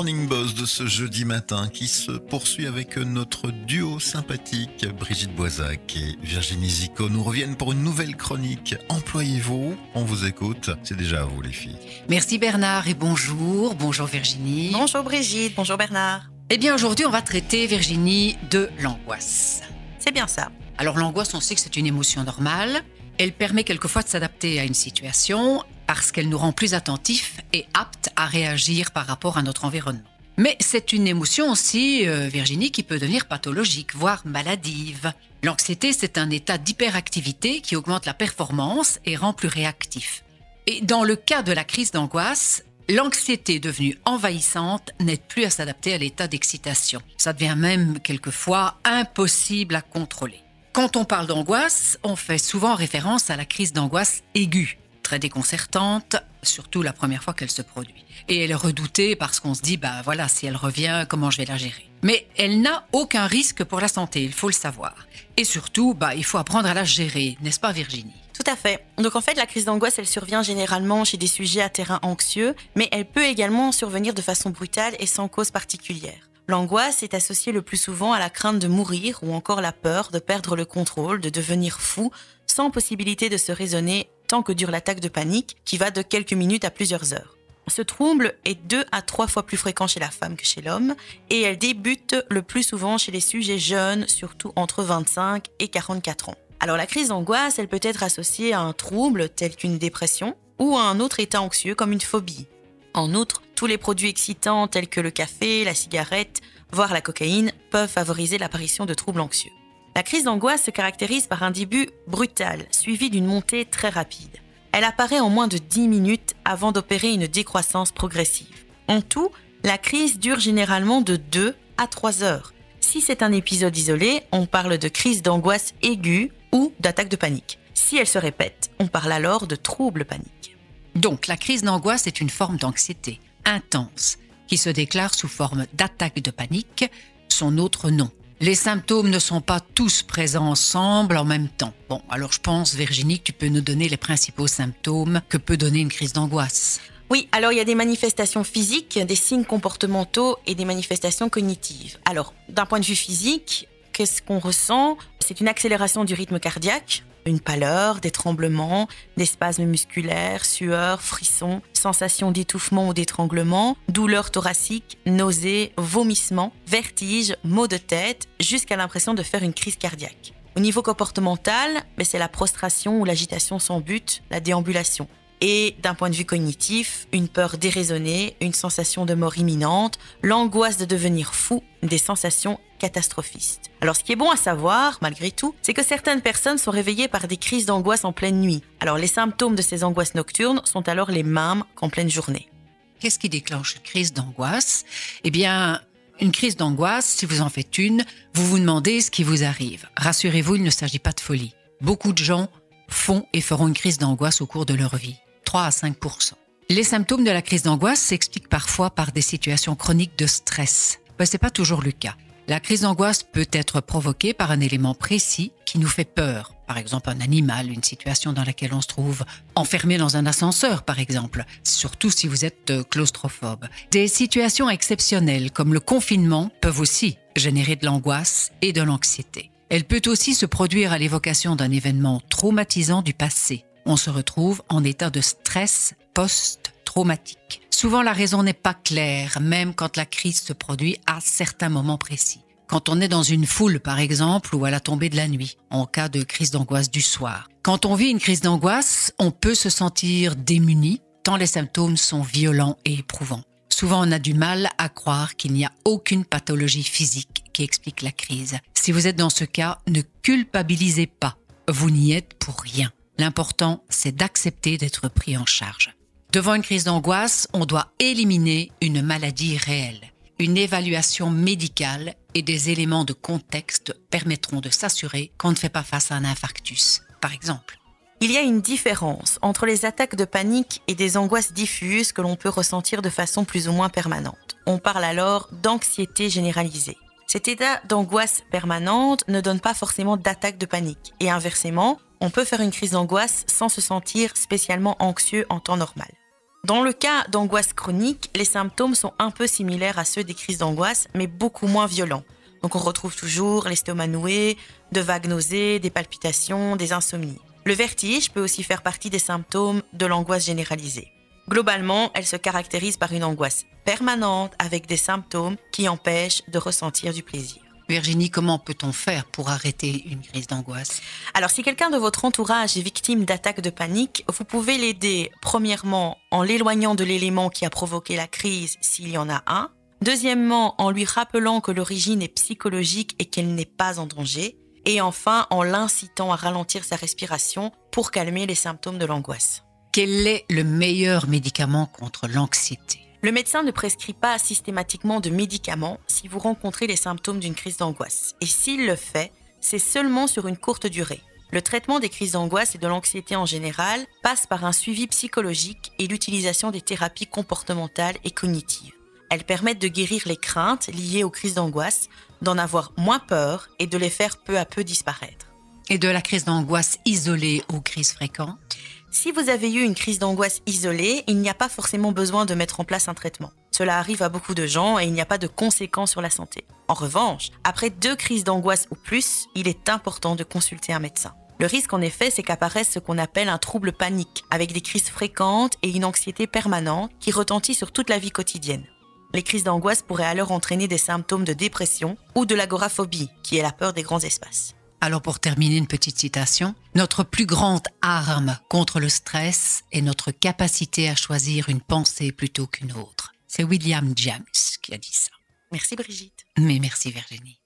Morning Boss de ce jeudi matin qui se poursuit avec notre duo sympathique Brigitte Boisac et Virginie Zico nous reviennent pour une nouvelle chronique. Employez-vous, on vous écoute, c'est déjà à vous les filles. Merci Bernard et bonjour, bonjour Virginie. Bonjour Brigitte, bonjour Bernard. Eh bien aujourd'hui on va traiter Virginie de l'angoisse. C'est bien ça. Alors l'angoisse on sait que c'est une émotion normale, elle permet quelquefois de s'adapter à une situation parce qu'elle nous rend plus attentifs et aptes à réagir par rapport à notre environnement. Mais c'est une émotion aussi, euh, Virginie, qui peut devenir pathologique, voire maladive. L'anxiété, c'est un état d'hyperactivité qui augmente la performance et rend plus réactif. Et dans le cas de la crise d'angoisse, l'anxiété devenue envahissante n'aide plus à s'adapter à l'état d'excitation. Ça devient même quelquefois impossible à contrôler. Quand on parle d'angoisse, on fait souvent référence à la crise d'angoisse aiguë, très déconcertante, surtout la première fois qu'elle se produit. Et elle est redoutée parce qu'on se dit, bah voilà, si elle revient, comment je vais la gérer? Mais elle n'a aucun risque pour la santé, il faut le savoir. Et surtout, bah, il faut apprendre à la gérer, n'est-ce pas Virginie? Tout à fait. Donc en fait, la crise d'angoisse, elle survient généralement chez des sujets à terrain anxieux, mais elle peut également survenir de façon brutale et sans cause particulière. L'angoisse est associée le plus souvent à la crainte de mourir ou encore la peur de perdre le contrôle, de devenir fou, sans possibilité de se raisonner que dure l'attaque de panique, qui va de quelques minutes à plusieurs heures. Ce trouble est deux à trois fois plus fréquent chez la femme que chez l'homme, et elle débute le plus souvent chez les sujets jeunes, surtout entre 25 et 44 ans. Alors la crise d'angoisse, elle peut être associée à un trouble tel qu'une dépression ou à un autre état anxieux comme une phobie. En outre, tous les produits excitants tels que le café, la cigarette, voire la cocaïne peuvent favoriser l'apparition de troubles anxieux. La crise d'angoisse se caractérise par un début brutal, suivi d'une montée très rapide. Elle apparaît en moins de 10 minutes avant d'opérer une décroissance progressive. En tout, la crise dure généralement de 2 à 3 heures. Si c'est un épisode isolé, on parle de crise d'angoisse aiguë ou d'attaque de panique. Si elle se répète, on parle alors de trouble panique. Donc la crise d'angoisse est une forme d'anxiété intense qui se déclare sous forme d'attaque de panique, son autre nom. Les symptômes ne sont pas tous présents ensemble en même temps. Bon, alors je pense, Virginie, que tu peux nous donner les principaux symptômes que peut donner une crise d'angoisse. Oui, alors il y a des manifestations physiques, des signes comportementaux et des manifestations cognitives. Alors, d'un point de vue physique, qu'est-ce qu'on ressent? C'est une accélération du rythme cardiaque, une pâleur, des tremblements, des spasmes musculaires, sueurs, frissons, sensations d'étouffement ou d'étranglement, douleurs thoraciques, nausées, vomissements, vertiges, maux de tête, jusqu'à l'impression de faire une crise cardiaque. Au niveau comportemental, mais c'est la prostration ou l'agitation sans but, la déambulation. Et d'un point de vue cognitif, une peur déraisonnée, une sensation de mort imminente, l'angoisse de devenir fou, des sensations Alors ce qui est bon à savoir, malgré tout, c'est que certaines personnes sont réveillées par des crises d'angoisse en pleine nuit. Alors les symptômes de ces angoisses nocturnes sont alors les mêmes qu'en pleine journée. Qu'est-ce qui déclenche une crise d'angoisse? Eh bien, une crise d'angoisse, si vous en faites une, vous vous demandez ce qui vous arrive. Rassurez-vous, il ne s'agit pas de folie. Beaucoup de gens font et feront une crise d'angoisse au cours de leur vie. 3 à 5% Les symptômes de la crise d'angoisse s'expliquent parfois par des situations chroniques de stress. Ce n'est pas toujours le cas. La crise d'angoisse peut être provoquée par un élément précis qui nous fait peur. Par exemple, un animal, une situation dans laquelle on se trouve enfermé dans un ascenseur, par exemple, surtout si vous êtes euh, claustrophobe. Des situations exceptionnelles, comme le confinement, peuvent aussi générer de l'angoisse et de l'anxiété. Elle peut aussi se produire à l'évocation d'un événement traumatisant du passé, on se retrouve en état de stress post-traumatique. Souvent, la raison n'est pas claire, même quand la crise se produit à certains moments précis. Quand on est dans une foule, par exemple, ou à la tombée de la nuit, en cas de crise d'angoisse du soir. Quand on vit une crise d'angoisse, on peut se sentir démuni, tant les symptômes sont violents et éprouvants. Souvent, on a du mal à croire qu'il n'y a aucune pathologie physique qui explique la crise. Si vous êtes dans ce cas, ne culpabilisez pas. Vous n'y êtes pour rien. L'important, c'est d'accepter d'être pris en charge. Devant une crise d'angoisse, on doit éliminer une maladie réelle. Une évaluation médicale et des éléments de contexte permettront de s'assurer qu'on ne fait pas face à un infarctus, par exemple. Il y a une différence entre les attaques de panique et des angoisses diffuses que l'on peut ressentir de façon plus ou moins permanente. On parle alors d'anxiété généralisée. Cet état d'angoisse permanente ne donne pas forcément d'attaque de panique. Et inversement, on peut faire une crise d'angoisse sans se sentir spécialement anxieux en temps normal. Dans le cas d'angoisse chronique, les symptômes sont un peu similaires à ceux des crises d'angoisse, mais beaucoup moins violents. Donc on retrouve toujours l'estomac noué, de vagues nausées, des palpitations, des insomnies. Le vertige peut aussi faire partie des symptômes de l'angoisse généralisée. Globalement, elle se caractérise par une angoisse permanente avec des symptômes qui empêchent de ressentir du plaisir. Virginie, comment peut-on faire pour arrêter une crise d'angoisse? Alors, si quelqu'un de votre entourage est victime d'attaques de panique, vous pouvez l'aider premièrement en l'éloignant de l'élément qui a provoqué la crise s'il y en a un. Deuxièmement, en lui rappelant que l'origine est psychologique et qu'elle n'est pas en danger. Et enfin, en l'incitant à ralentir sa respiration pour calmer les symptômes de l'angoisse. Quel est le meilleur médicament contre l'anxiété? Le médecin ne prescrit pas systématiquement de médicaments si vous rencontrez les symptômes d'une crise d'angoisse. Et s'il le fait, c'est seulement sur une courte durée. Le traitement des crises d'angoisse et de l'anxiété en général passe par un suivi psychologique et l'utilisation des thérapies comportementales et cognitives. Elles permettent de guérir les craintes liées aux crises d'angoisse, d'en avoir moins peur et de les faire peu à peu disparaître. Et de la crise d'angoisse isolée aux crises fréquentes? Si vous avez eu une crise d'angoisse isolée, il n'y a pas forcément besoin de mettre en place un traitement. Cela arrive à beaucoup de gens et il n'y a pas de conséquences sur la santé. En revanche, après deux crises d'angoisse ou plus, il est important de consulter un médecin. Le risque en effet, c'est qu'apparaisse ce qu'on appelle un trouble panique, avec des crises fréquentes et une anxiété permanente qui retentit sur toute la vie quotidienne. Les crises d'angoisse pourraient alors entraîner des symptômes de dépression ou de l'agoraphobie, qui est la peur des grands espaces. Alors pour terminer, une petite citation. Notre plus grande arme contre le stress est notre capacité à choisir une pensée plutôt qu'une autre. C'est William James qui a dit ça. Merci Brigitte. Mais merci Virginie.